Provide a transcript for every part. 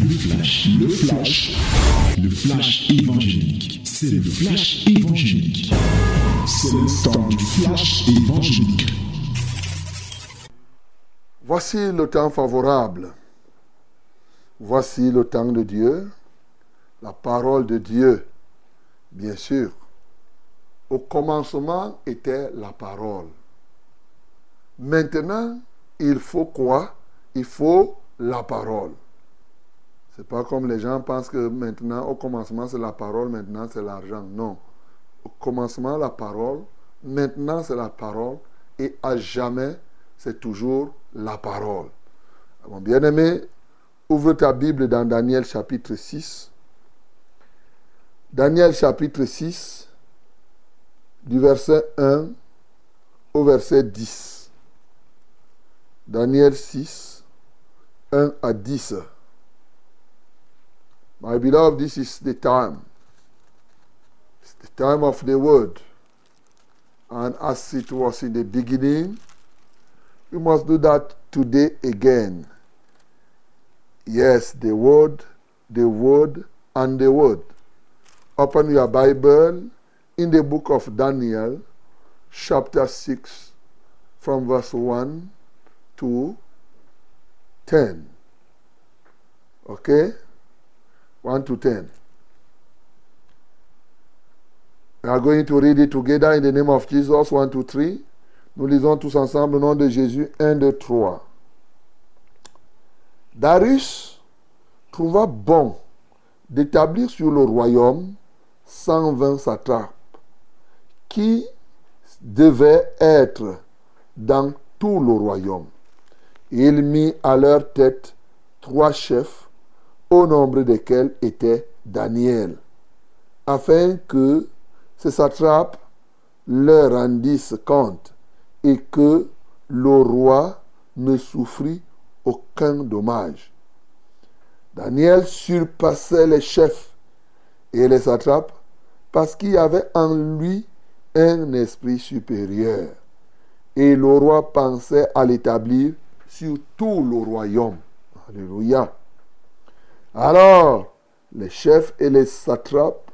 Le flash, le flash, le flash évangélique. C'est le flash évangélique. C'est le temps du flash évangélique. Voici le temps favorable. Voici le temps de Dieu, la parole de Dieu, bien sûr. Au commencement était la parole. Maintenant, il faut quoi? Il faut la parole. C'est pas comme les gens pensent que maintenant, au commencement, c'est la parole, maintenant, c'est l'argent. Non. Au commencement, la parole, maintenant, c'est la parole, et à jamais, c'est toujours la parole. Mon bien-aimé, ouvre ta Bible dans Daniel chapitre 6. Daniel chapitre 6, du verset 1 au verset 10. Daniel 6, 1 à 10. My beloved, this is the time. It's the time of the word. And as it was in the beginning, we must do that today again. Yes, the word, the word, and the word. Open your Bible in the book of Daniel, chapter 6, from verse 1 to 10. Okay? 1 to 10. We are going to read it together in the name of Jesus. 1 to 3. Nous lisons tous ensemble au nom de Jésus. 1, 2, 3. Darius trouva bon d'établir sur le royaume 120 satrapes qui devaient être dans tout le royaume. Il mit à leur tête trois chefs, au nombre desquels était Daniel, afin que ces satrapes leur rendissent compte et que le roi ne souffrit aucun dommage. Daniel surpassait les chefs et les satrapes parce qu'il avait en lui un esprit supérieur. Et le roi pensait à l'établir sur tout le royaume. Alléluia. Alors, les chefs et les satrapes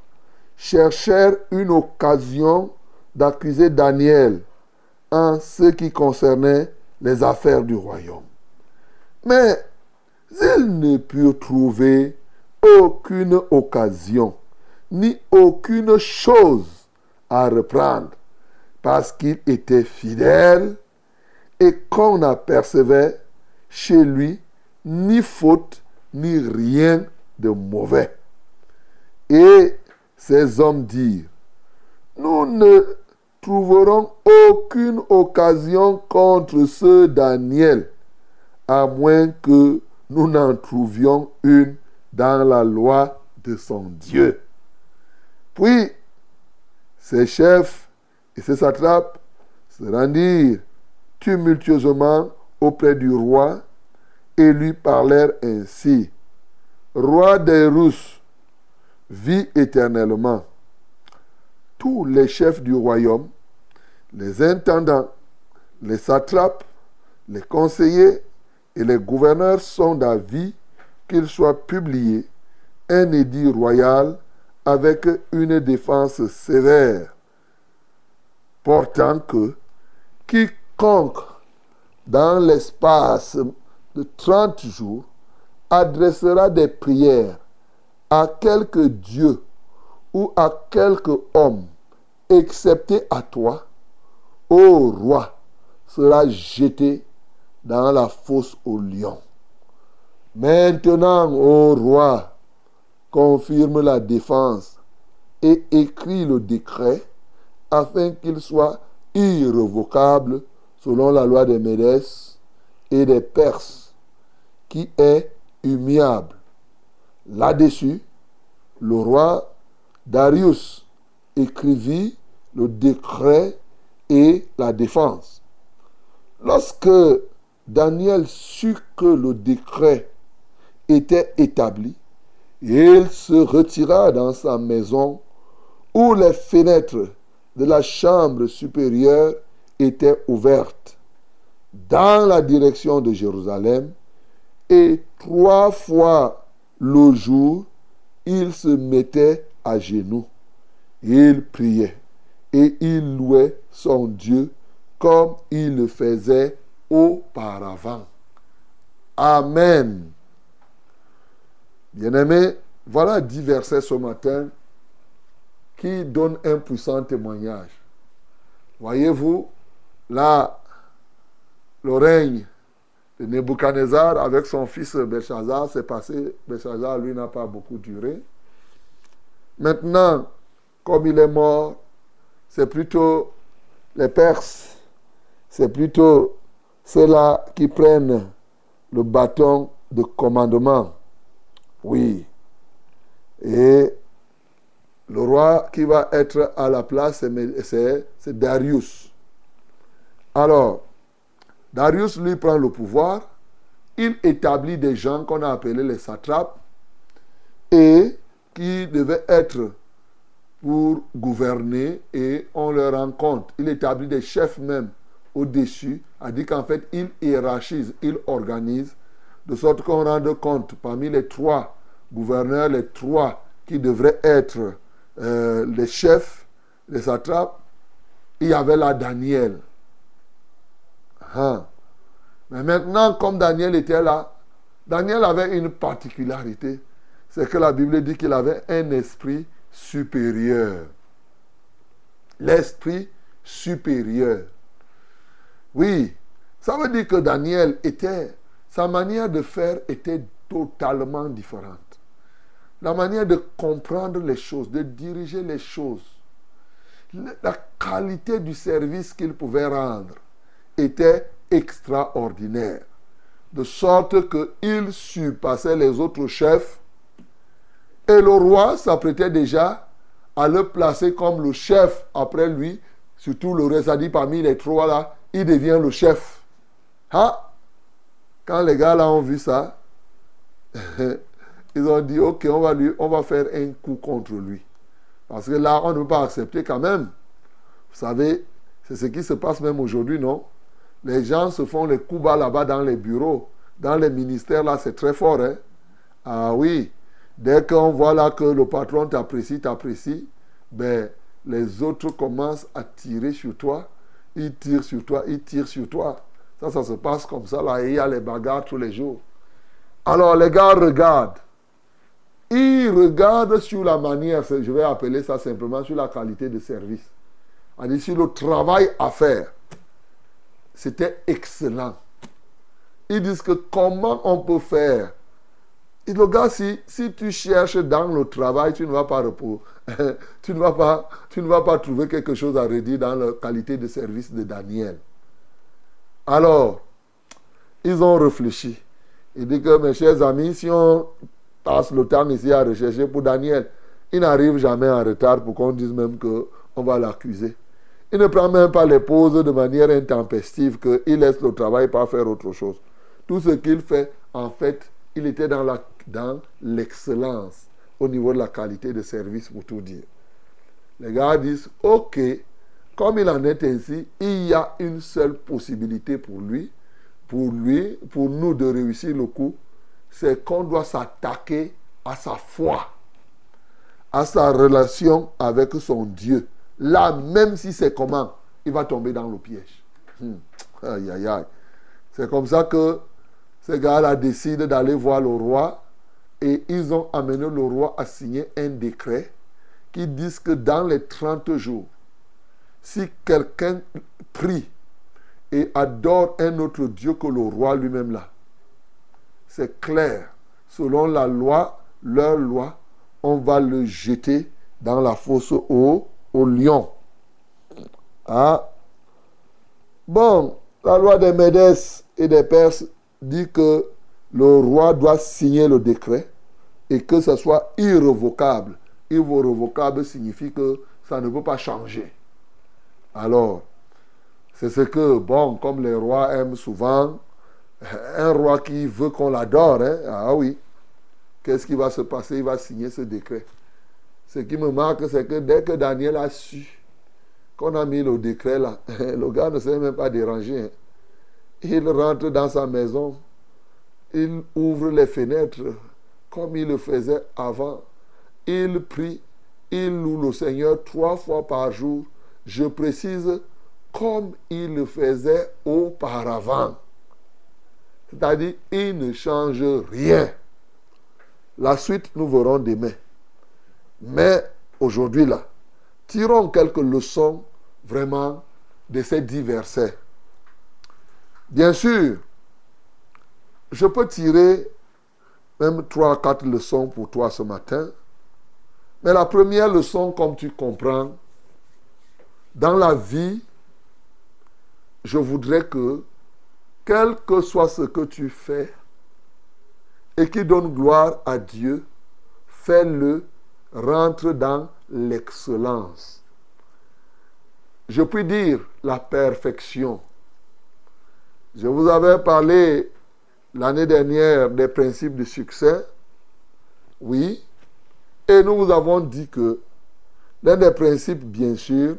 cherchèrent une occasion d'accuser Daniel en ce qui concernait les affaires du royaume. Mais ils ne purent trouver aucune occasion, ni aucune chose à reprendre, parce qu'il était fidèle et qu'on n'apercevait chez lui ni faute, ni rien de mauvais. Et ces hommes dirent, nous ne trouverons aucune occasion contre ce Daniel, à moins que nous n'en trouvions une dans la loi de son Dieu. Puis, ses chefs et ses satrapes se rendirent tumultueusement auprès du roi et lui parlèrent ainsi. Roi des Russes, vis éternellement. Tous les chefs du royaume, les intendants, les satrapes, les conseillers et les gouverneurs sont d'avis qu'il soit publié un édit royal avec une défense sévère, portant que quiconque, dans l'espace de 30 jours, adressera des prières à quelque Dieu ou à quelque homme, excepté à toi, ô roi, sera jeté dans la fosse au lion. Maintenant, ô roi, confirme la défense et écrit le décret afin qu'il soit irrévocable selon la loi des Médès et des Perses, qui est humiliable. Là-dessus, le roi Darius écrivit le décret et la défense. Lorsque Daniel sut que le décret était établi, il se retira dans sa maison où les fenêtres de la chambre supérieure étaient ouvertes dans la direction de Jérusalem et trois fois le jour, il se mettait à genoux. Il priait et il louait son Dieu comme il le faisait auparavant. Amen. Bien-aimés, voilà dix versets ce matin qui donnent un puissant témoignage. Voyez-vous, là, le Nebuchadnezzar avec son fils Belshazzar s'est passé. Belshazzar, lui, n'a pas beaucoup duré. Maintenant, comme il est mort, c'est plutôt les Perses, c'est plutôt ceux-là qui prennent le bâton de commandement. Oui. Et le roi qui va être à la place, c'est Darius. Alors, Darius lui prend le pouvoir, il établit des gens qu'on a appelés les satrapes et qui devaient être pour gouverner et on leur rend compte. Il établit des chefs même au-dessus, a dit qu'en fait, il hiérarchise, il organise, de sorte qu'on rende compte parmi les trois gouverneurs, les trois qui devraient être euh, les chefs, les satrapes, il y avait là Daniel. Hein. Mais maintenant, comme Daniel était là, Daniel avait une particularité. C'est que la Bible dit qu'il avait un esprit supérieur. L'esprit supérieur. Oui, ça veut dire que Daniel était, sa manière de faire était totalement différente. La manière de comprendre les choses, de diriger les choses, la qualité du service qu'il pouvait rendre était extraordinaire. De sorte qu'il surpassait les autres chefs et le roi s'apprêtait déjà à le placer comme le chef après lui, surtout le reste dit parmi les trois là, il devient le chef. Ah, quand les gars là ont vu ça, ils ont dit ok, on va, lui, on va faire un coup contre lui. Parce que là, on ne peut pas accepter quand même. Vous savez, c'est ce qui se passe même aujourd'hui, non? Les gens se font les coups bas là-bas dans les bureaux, dans les ministères, là, c'est très fort. Hein? Ah oui, Dès qu'on voit là que le patron t'apprécie, t'apprécie, ben, les autres commencent à tirer sur toi. Ils tirent sur toi, ils tirent sur toi. Ça, ça se passe comme ça là. Et il y a les bagarres tous les jours. Alors les gars regardent. Ils regardent sur la manière, je vais appeler ça simplement sur la qualité de service. On sur le travail à faire. C'était excellent. Ils disent que comment on peut faire? Et le gars, si, tu cherches dans le travail, tu ne vas pas tu ne vas pas, tu ne vas pas trouver quelque chose à redire dans la qualité de service de Daniel. Alors, ils ont réfléchi. Ils disent que, mes chers amis, si on passe le temps ici à rechercher pour Daniel, il n'arrive jamais en retard pour qu'on dise même qu'on va l'accuser. Il ne prend même pas les pauses de manière intempestive, qu'il laisse le travail pas faire autre chose. Tout ce qu'il fait, en fait, il était dans dans l'excellence au niveau de la qualité de service, pour tout dire. Les gars disent, OK, comme il en est ainsi, il y a une seule possibilité pour lui, pour lui, pour nous de réussir le coup, c'est qu'on doit s'attaquer à sa foi, à sa relation avec son Dieu. Là, même si c'est comment, il va tomber dans le piège. Hmm. Aïe, aïe, aïe. C'est comme ça que ces gars-là décident d'aller voir le roi et ils ont amené le roi à signer un décret qui dit que dans les 30 jours, si quelqu'un prie et adore un autre Dieu que le roi lui-même là, c'est clair, selon la loi, leur loi, on va le jeter dans la fosse au, au lion. Ah. Bon, la loi des Médès et des Perses dit que le roi doit signer le décret et que ce soit irrévocable. Irrévocable signifie que ça ne peut pas changer. Alors, c'est ce que, bon, comme les rois aiment souvent, un roi qui veut qu'on l'adore, hein, ah oui, qu'est-ce qui va se passer? Il va signer ce décret. Ce qui me marque, c'est que dès que Daniel a su qu'on a mis le décret là, le gars ne s'est même pas dérangé. Hein. Il rentre dans sa maison, il ouvre les fenêtres, comme il le faisait avant. Il prie, il loue le Seigneur trois fois par jour. Je précise, comme il le faisait auparavant. C'est-à-dire, il ne change rien. La suite, nous verrons demain. Mais aujourd'hui, là, tirons quelques leçons vraiment de ces dix versets. Bien sûr, je peux tirer même trois, quatre leçons pour toi ce matin. Mais la première leçon, comme tu comprends, dans la vie, je voudrais que, quel que soit ce que tu fais, et qui donne gloire à Dieu, fais-le, rentre dans l'excellence. Je puis dire la perfection. Je vous avais parlé l'année dernière des principes de succès. Oui. Et nous vous avons dit que l'un des principes, bien sûr,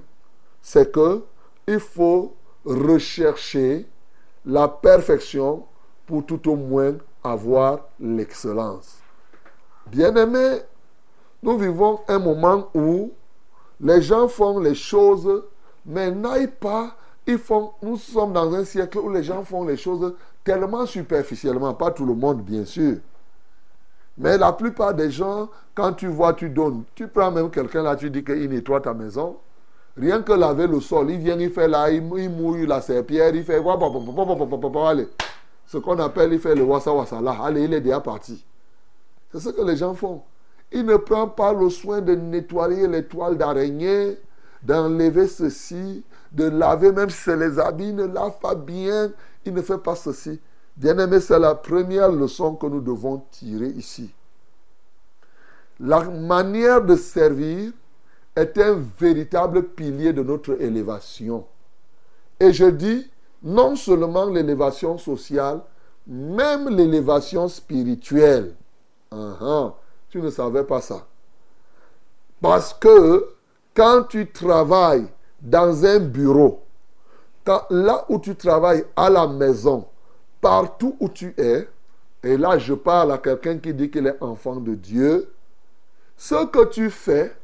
c'est que il faut rechercher la perfection pour tout au moins avoir l'excellence. Bien-aimés, nous vivons un moment où les gens font les choses, mais n'aillent pas. Ils font, nous sommes dans un siècle où les gens font les choses tellement superficiellement, pas tout le monde bien sûr. Mais la plupart des gens, quand tu vois, tu donnes. Tu prends même quelqu'un là, tu dis qu'il nettoie ta maison. Rien que laver le sol, il vient, il fait là, il mouille la serpillère, il fait. Allez. Ce qu'on appelle, il fait le wassa wassa là. Allez, il est déjà parti. C'est ce que les gens font. Il ne prend pas le soin de nettoyer les toiles d'araignée, d'enlever ceci, de laver même si les habits, ne lave pas bien, il ne fait pas ceci. Bien-aimé, c'est la première leçon que nous devons tirer ici. La manière de servir est un véritable pilier de notre élévation. Et je dis, non seulement l'élévation sociale, même l'élévation spirituelle. Uh tu ne savais pas ça. Parce que quand tu travailles dans un bureau, là où tu travailles à la maison, partout où tu es, et là je parle à quelqu'un qui dit qu'il est enfant de Dieu, ce que tu fais,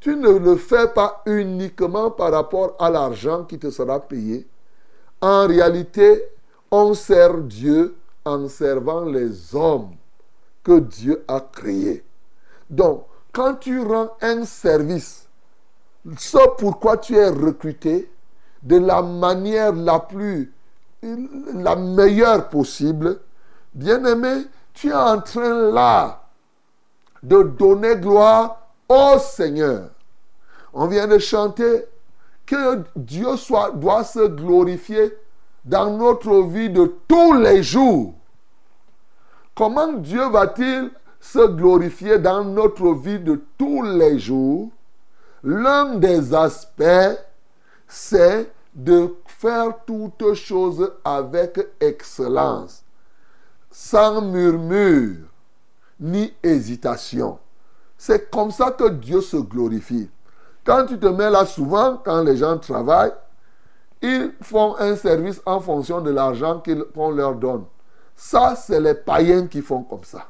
tu ne le fais pas uniquement par rapport à l'argent qui te sera payé. En réalité, on sert Dieu en servant les hommes que Dieu a créés. Donc, quand tu rends un service, ce pourquoi tu es recruté, de la manière la plus, la meilleure possible, bien-aimé, tu es en train là de donner gloire au Seigneur. On vient de chanter que Dieu doit se glorifier dans notre vie de tous les jours. Comment Dieu va-t-il se glorifier dans notre vie de tous les jours L'un des aspects, c'est de faire toutes choses avec excellence, sans murmure ni hésitation. C'est comme ça que Dieu se glorifie. Quand tu te mets là souvent, quand les gens travaillent, ils font un service en fonction de l'argent qu'on leur donne. Ça, c'est les païens qui font comme ça.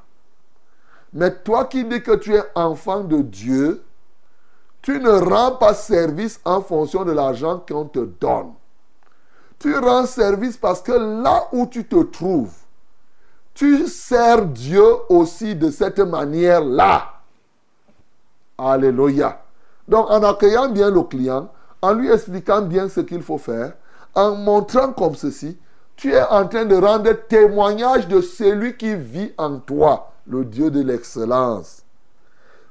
Mais toi qui dis que tu es enfant de Dieu, tu ne rends pas service en fonction de l'argent qu'on te donne. Tu rends service parce que là où tu te trouves, tu sers Dieu aussi de cette manière-là. Alléluia. Donc en accueillant bien le client, en lui expliquant bien ce qu'il faut faire, en montrant comme ceci, tu es en train de rendre témoignage de celui qui vit en toi, le Dieu de l'excellence.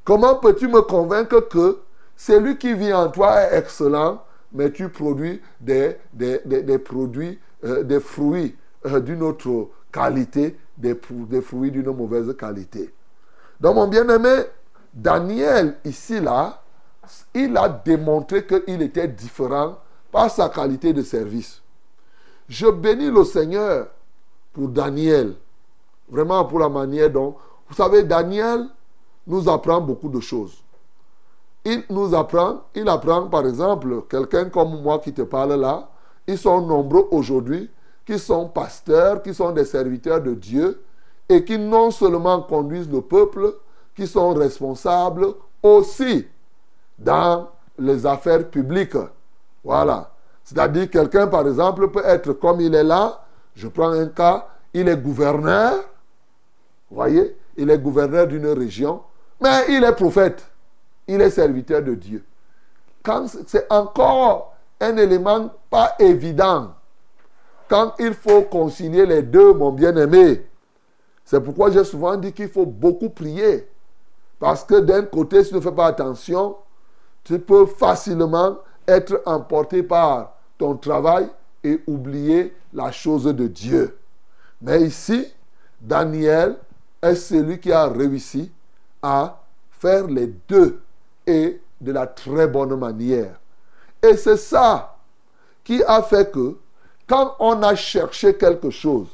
Comment peux-tu me convaincre que celui qui vit en toi est excellent, mais tu produis des, produits, euh, des fruits euh, d'une autre qualité, des, des fruits d'une mauvaise qualité. Donc mon bien-aimé, Daniel, ici, là, il a démontré qu'il était différent par sa qualité de service. Je bénis le Seigneur pour Daniel. Vraiment pour la manière dont... Vous savez, Daniel nous apprend beaucoup de choses. Il nous apprend, il apprend par exemple, quelqu'un comme moi qui te parle là, ils sont nombreux aujourd'hui, qui sont pasteurs, qui sont des serviteurs de Dieu. et qui non seulement conduisent le peuple, qui sont responsables aussi dans les affaires publiques. Voilà. C'est-à-dire quelqu'un, par exemple, peut être comme il est là. Je prends un cas, il est gouverneur. Voyez, il est gouverneur d'une région, mais il est prophète. Il est serviteur de Dieu. C'est encore un élément pas évident, quand il faut concilier les deux, mon bien-aimé, c'est pourquoi j'ai souvent dit qu'il faut beaucoup prier. Parce que d'un côté, si tu ne fais pas attention, tu peux facilement être emporté par ton travail et oublier la chose de Dieu. Mais ici, Daniel est celui qui a réussi à faire les deux et de la très bonne manière. Et c'est ça qui a fait que quand on a cherché quelque chose,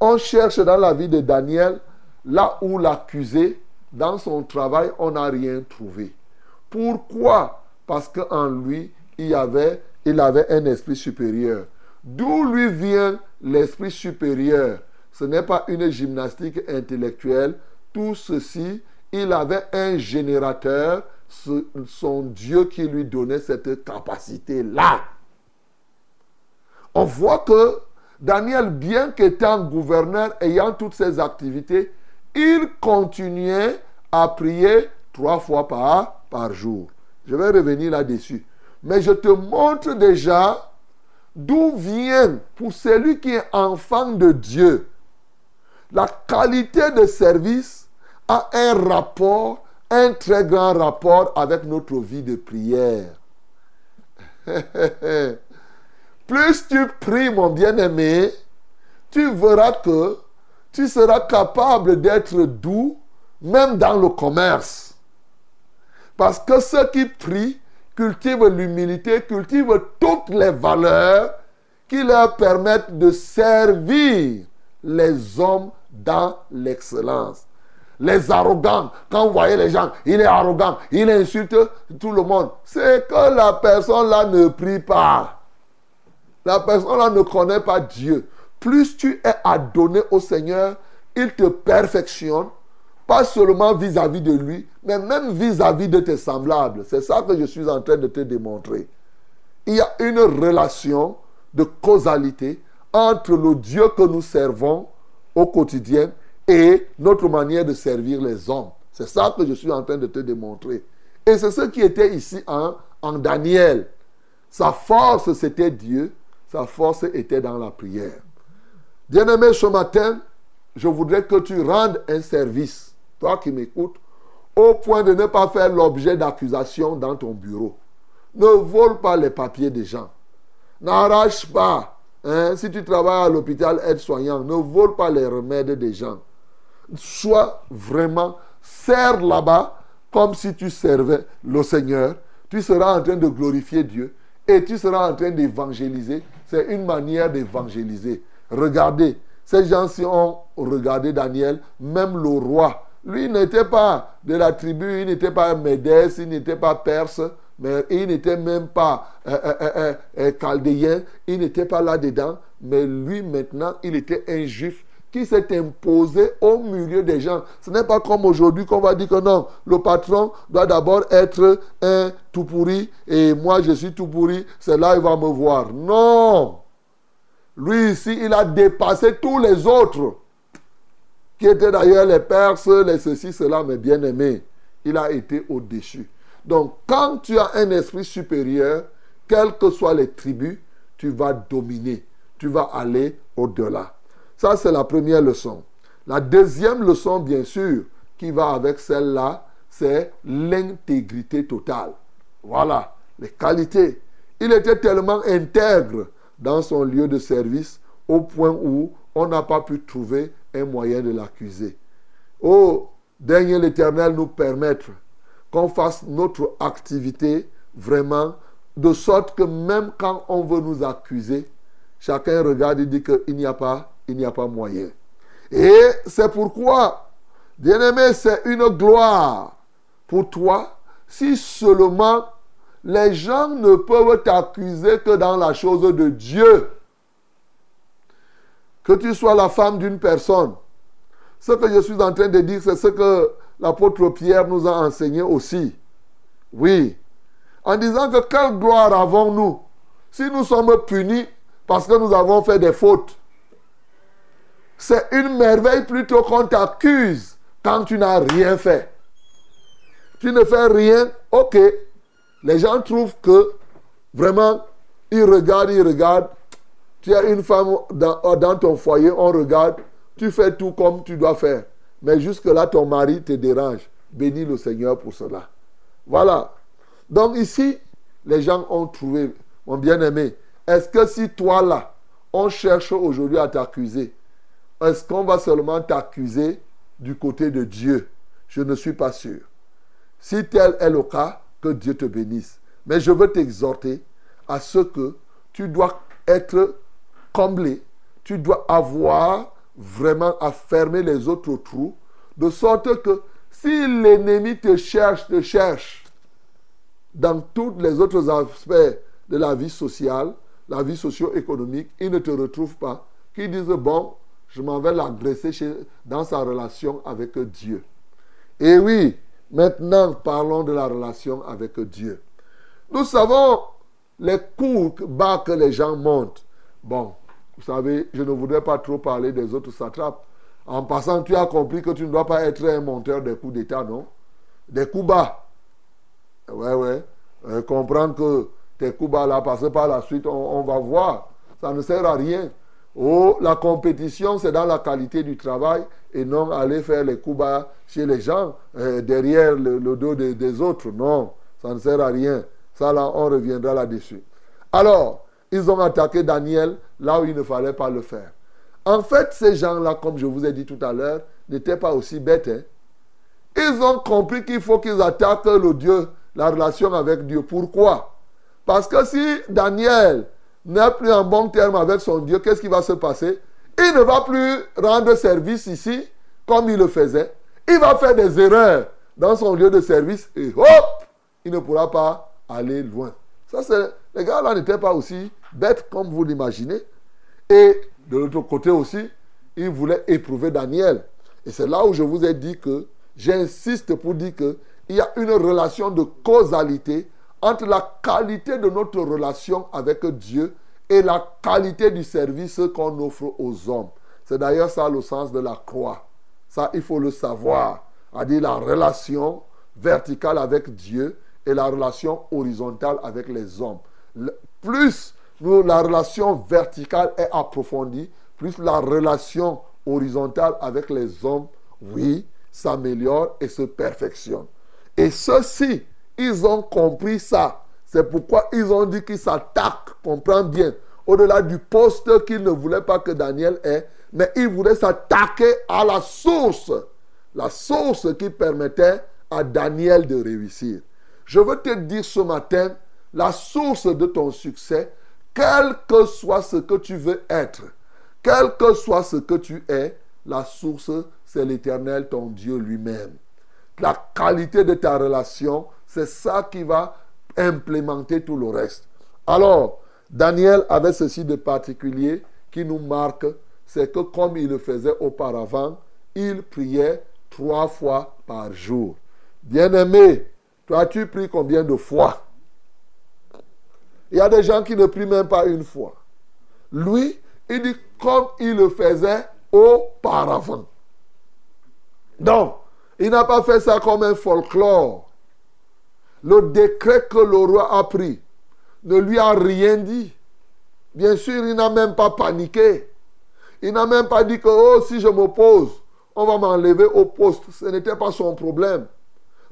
on cherche dans la vie de Daniel là où l'accusé, dans son travail, on n'a rien trouvé. Pourquoi? Parce qu'en lui, il, avait, il avait un esprit supérieur. D'où lui vient l'esprit supérieur? Ce n'est pas une gymnastique intellectuelle. Tout ceci, il avait un générateur, son Dieu qui lui donnait cette capacité-là. On voit que Daniel, bien qu'étant gouverneur, ayant toutes ses activités, il continuait à prier trois fois par, par jour. Je vais revenir là-dessus. Mais je te montre déjà d'où vient, pour celui qui est enfant de Dieu, la qualité de service a un rapport, un très grand rapport avec notre vie de prière. Plus tu pries, mon bien-aimé, tu verras que tu seras capable d'être doux, même dans le commerce. Parce que ceux qui prient cultivent l'humilité, cultivent toutes les valeurs qui leur permettent de servir les hommes dans l'excellence. Les arrogants, quand vous voyez les gens, il est arrogant, il insulte tout le monde. C'est que la personne là ne prie pas. La personne là ne connaît pas Dieu. Plus tu es adonné au Seigneur, il te perfectionne, pas seulement vis-à-vis de lui, mais même vis-à-vis de tes semblables. C'est ça que je suis en train de te démontrer. Il y a une relation de causalité entre le Dieu que nous servons au quotidien et notre manière de servir les hommes. C'est ça que je suis en train de te démontrer. Et c'est ce qui était ici en, en Daniel. Sa force, c'était Dieu. Sa force était dans la prière. Bien-aimé, ce matin, je voudrais que tu rendes un service, toi qui m'écoutes, au point de ne pas faire l'objet d'accusations dans ton bureau. Ne vole pas les papiers des gens. N'arrache pas. Hein, si tu travailles à l'hôpital aide-soignant, ne vole pas les remèdes des gens. Sois vraiment, serre là-bas comme si tu servais le Seigneur. Tu seras en train de glorifier Dieu et tu seras en train d'évangéliser. C'est une manière d'évangéliser. Regardez, ces gens-ci ont regardé Daniel, même le roi. Lui n'était pas de la tribu, il n'était pas médès, il n'était pas perse, mais il n'était même pas euh, euh, euh, chaldéen, il n'était pas là-dedans. Mais lui, maintenant, il était un juif qui s'est imposé au milieu des gens. Ce n'est pas comme aujourd'hui qu'on va dire que non, le patron doit d'abord être un tout pourri et moi je suis tout pourri, c'est là il va me voir. Non! Lui ici, il a dépassé tous les autres, qui étaient d'ailleurs les Perses, les ceci, cela, mais bien aimés. Il a été au-dessus. Donc, quand tu as un esprit supérieur, quelles que soient les tribus, tu vas dominer. Tu vas aller au-delà. Ça, c'est la première leçon. La deuxième leçon, bien sûr, qui va avec celle-là, c'est l'intégrité totale. Voilà, les qualités. Il était tellement intègre dans son lieu de service au point où on n'a pas pu trouver un moyen de l'accuser. Oh, dernier l'Éternel nous permettre qu'on fasse notre activité vraiment de sorte que même quand on veut nous accuser, chacun regarde et dit qu'il n'y a pas, il n'y a pas moyen. Et c'est pourquoi, bien-aimé, c'est une gloire pour toi si seulement les gens ne peuvent t'accuser que dans la chose de Dieu. Que tu sois la femme d'une personne, Ce que je suis en train de dire, c'est ce que l'apôtre Pierre nous a enseigné aussi. Oui. En disant que quelle gloire avons-nous si nous sommes punis parce que nous avons fait des fautes? C'est une merveille plutôt qu'on t'accuse quand tu n'as rien fait. Tu ne fais rien, ok. Les gens trouvent que vraiment, ils regardent, ils regardent. Tu as une femme dans, dans ton foyer, on regarde. Tu fais tout comme tu dois faire. Mais jusque-là, ton mari te dérange. Bénis le Seigneur pour cela. Voilà. Donc ici, les gens ont trouvé, mon bien-aimé, est-ce que si toi là, on cherche aujourd'hui à t'accuser, est-ce qu'on va seulement t'accuser du côté de Dieu? Je ne suis pas sûr. Si tel est le cas, que Dieu te bénisse. Mais je veux t'exhorter à ce que tu dois être comblé, tu dois avoir vraiment à fermer les autres trous, de sorte que si l'ennemi te cherche, te cherche dans tous les autres aspects de la vie sociale, la vie socio-économique, il ne te retrouve pas, qu'il dise, bon, je m'en vais l'agresser dans sa relation avec Dieu. Et oui, maintenant parlons de la relation avec Dieu. Nous savons les coups bas que les gens montent. Bon, vous savez, je ne voudrais pas trop parler des autres satrapes. En passant, tu as compris que tu ne dois pas être un monteur des coups d'État, non? Des coups bas. Ouais, ouais. Euh, comprendre que tes coups bas là, parce par la suite, on, va voir. Ça ne sert à rien. Oh, la compétition, c'est dans la qualité du travail et non aller faire les coups bas chez les gens, euh, derrière le, dos des autres. Non, ça ne sert à rien. Ça, là, on reviendra là-dessus. Alors, ils ont attaqué Daniel là où il ne fallait pas le faire. En fait, ces gens-là, comme je vous ai dit tout à l'heure, n'étaient pas aussi bêtes. Hein. Ils ont compris qu'il faut qu'ils attaquent le Dieu, la relation avec Dieu. Pourquoi? Parce que si Daniel n'est plus en bon terme avec son Dieu, qu'est-ce qui va se passer? Il ne va plus rendre service ici comme il le faisait. Il va faire des erreurs dans son lieu de service et hop, il ne pourra pas aller loin. Ça, c'est les gars-là n'étaient pas aussi bêtes comme vous l'imaginez. Et de l'autre côté aussi, ils voulaient éprouver Daniel. Et c'est là où je vous ai dit que j'insiste pour dire qu'il y a une relation de causalité entre la qualité de notre relation avec Dieu et la qualité du service qu'on offre aux hommes. C'est d'ailleurs ça le sens de la croix. Ça, il faut le savoir. À dire la relation verticale avec Dieu et la relation horizontale avec les hommes plus la relation verticale est approfondie, plus la relation horizontale avec les hommes, oui, s'améliore et se perfectionne. Et ceux-ci, ils ont compris ça. C'est pourquoi ils ont dit qu'ils s'attaquent, comprends bien, au-delà du poste qu'ils ne voulaient pas que Daniel ait, mais ils voulaient s'attaquer à la source, la source qui permettait à Daniel de réussir. Je veux te dire ce matin, la source de ton succès, quel que soit ce que tu veux être, quel que soit ce que tu es, la source, c'est l'Éternel, ton Dieu lui-même. La qualité de ta relation, c'est ça qui va implémenter tout le reste. Alors, Daniel avait ceci de particulier qui nous marque, c'est que comme il le faisait auparavant, il priait trois fois par jour. Bien-aimé, toi tu pries combien de fois? Il y a des gens qui ne prient même pas une fois. Lui, il dit comme il le faisait auparavant. Donc, il n'a pas fait ça comme un folklore. Le décret que le roi a pris ne lui a rien dit. Bien sûr, il n'a même pas paniqué. Il n'a même pas dit que, oh, si je m'oppose, on va m'enlever au poste. Ce n'était pas son problème.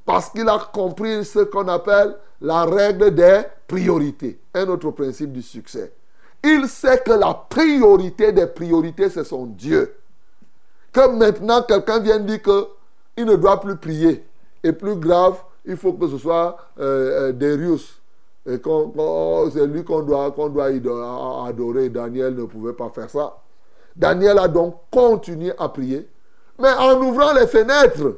Parce qu'il a compris ce qu'on appelle la règle des priorités. Un autre principe du succès. Il sait que la priorité des priorités, c'est son Dieu. Que maintenant, quelqu'un vient dire qu'il ne doit plus prier. Et plus grave, il faut que ce soit euh, euh Darius. Et c'est lui qu'on doit, qu'on doit adorer. Daniel ne pouvait pas faire ça. Daniel a donc continué à prier, mais en ouvrant les fenêtres,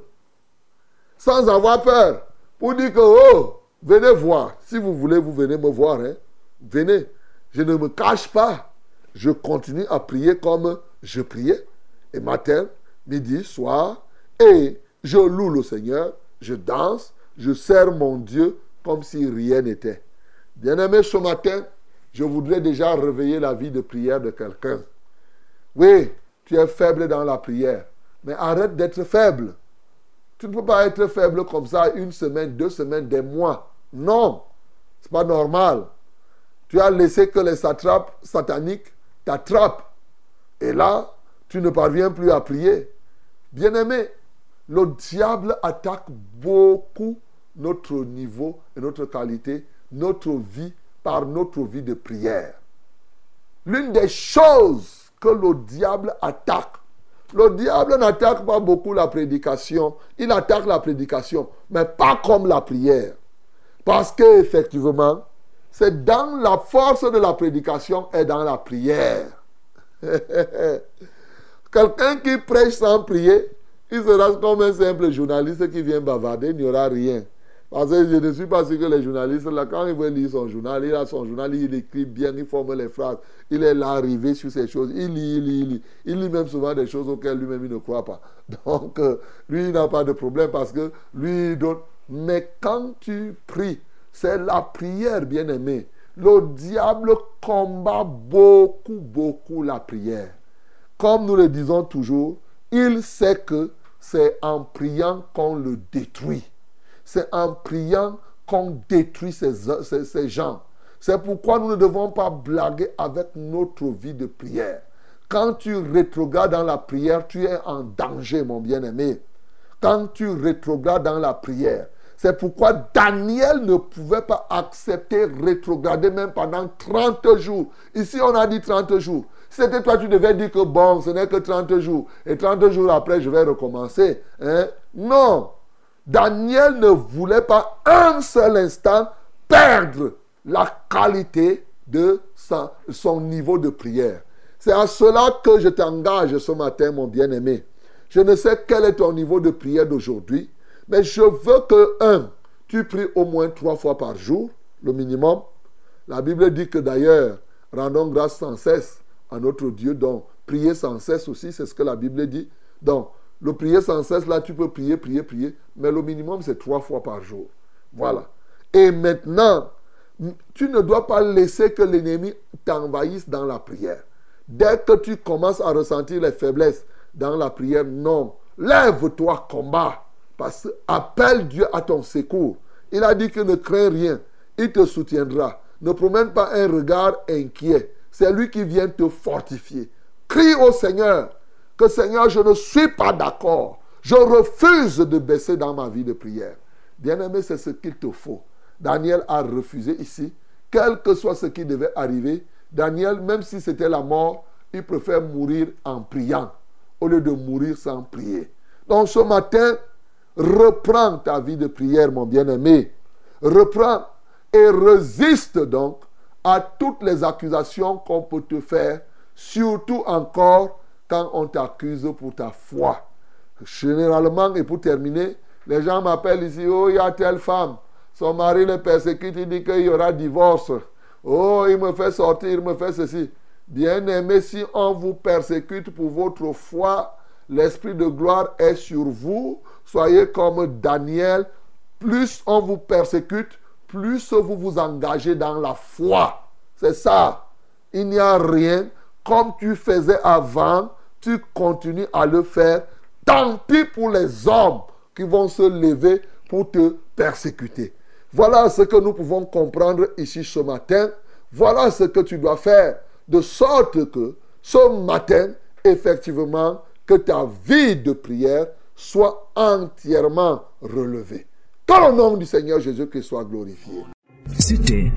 sans avoir peur, pour dire que, oh, Venez voir. Si vous voulez, vous venez me voir. Hein. Venez. Je ne me cache pas. Je continue à prier comme je priais. Et matin, midi, soir, et je loue le Seigneur, je danse, je sers mon Dieu comme si rien n'était. Bien-aimé, ce matin, je voudrais déjà réveiller la vie de prière de quelqu'un. Oui, tu es faible dans la prière, mais arrête d'être faible. Tu ne peux pas être faible comme ça une semaine, deux semaines, des mois. Non, c'est pas normal. Tu as laissé que les satrapes sataniques t'attrapent. Et là, tu ne parviens plus à prier. Bien-aimé, le diable attaque beaucoup notre niveau et notre qualité, notre vie, par notre vie de prière. L'une des choses que le diable attaque, le diable n'attaque pas beaucoup la prédication, il attaque la prédication, mais pas comme la prière. Parce que effectivement, c'est dans la force de la prédication et dans la prière. Quelqu'un qui prêche sans prier, il sera comme un simple journaliste qui vient bavarder, il n'y aura rien. Parce que je ne suis pas sûr que les journalistes, quand ils veulent lire son journal, il a son journal, il écrit bien, il forme les phrases, il est là arrivé sur ces choses, il lit, il lit, il lit. Il lit même souvent des choses auxquelles lui-même il ne croit pas. Donc, euh, lui, il n'a pas de problème parce que lui, il donne. Mais quand tu pries, c'est la prière, bien-aimé. Le diable combat beaucoup, beaucoup la prière. Comme nous le disons toujours, il sait que c'est en priant qu'on le détruit. C'est en priant qu'on détruit ces, gens. C'est pourquoi nous ne devons pas blaguer avec notre vie de prière. Quand tu rétrogrades dans la prière, tu es en danger, mon bien-aimé. Quand tu rétrogrades dans la prière, c'est pourquoi Daniel ne pouvait pas accepter rétrograder même pendant 30 jours. Ici, on a dit 30 jours. C'était toi, tu devais dire que bon, ce n'est que 30 jours. Et 30 jours après, je vais recommencer. Hein? Non. Daniel ne voulait pas un seul instant perdre la qualité de son niveau de prière. C'est à cela que je t'engage ce matin, mon bien-aimé. Je ne sais quel est ton niveau de prière d'aujourd'hui, mais je veux que, un, tu pries au moins trois fois par jour, le minimum. La Bible dit que d'ailleurs, rendons grâce sans cesse à notre Dieu, donc prier sans cesse aussi, c'est ce que la Bible dit. Donc, le prier sans cesse, là, tu peux prier, prier, prier, mais le minimum, c'est trois fois par jour. Voilà. Et maintenant, tu ne dois pas laisser que l'ennemi t'envahisse dans la prière. Dès que tu commences à ressentir les faiblesses dans la prière, non. Lève-toi, combat. Parce que appelle Dieu à ton secours. Il a dit que ne crains rien. Il te soutiendra. Ne promène pas un regard inquiet. C'est lui qui vient te fortifier. Crie au Seigneur que Seigneur, je ne suis pas d'accord. Je refuse de baisser dans ma vie de prière. Bien-aimé, c'est ce qu'il te faut. Daniel a refusé ici. Quel que soit ce qui devait arriver, Daniel, même si c'était la mort, il préfère mourir en priant au lieu de mourir sans prier. Donc ce matin, reprends ta vie de prière, mon bien-aimé. Reprends et résiste donc à toutes les accusations qu'on peut te faire, surtout encore quand on t'accuse pour ta foi. Généralement, et pour terminer, les gens m'appellent ici, oh, il y a telle femme, son mari le persécute, il dit qu'il y aura divorce. Oh, il me fait sortir, il me fait ceci. Bien aimé, si on vous persécute pour votre foi, l'Esprit de gloire est sur vous. Soyez comme Daniel. Plus on vous persécute, plus vous vous engagez dans la foi. C'est ça. Il n'y a rien comme tu faisais avant, tu continues à le faire. Tant pis pour les hommes qui vont se lever pour te persécuter. Voilà ce que nous pouvons comprendre ici ce matin. Voilà ce que tu dois faire. De sorte que ce matin, effectivement, que ta vie de prière soit entièrement relevée. Que le nom du Seigneur Jésus-Christ soit glorifié. C'était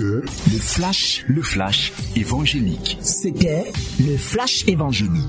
le flash, le flash évangélique. C'était le flash évangélique.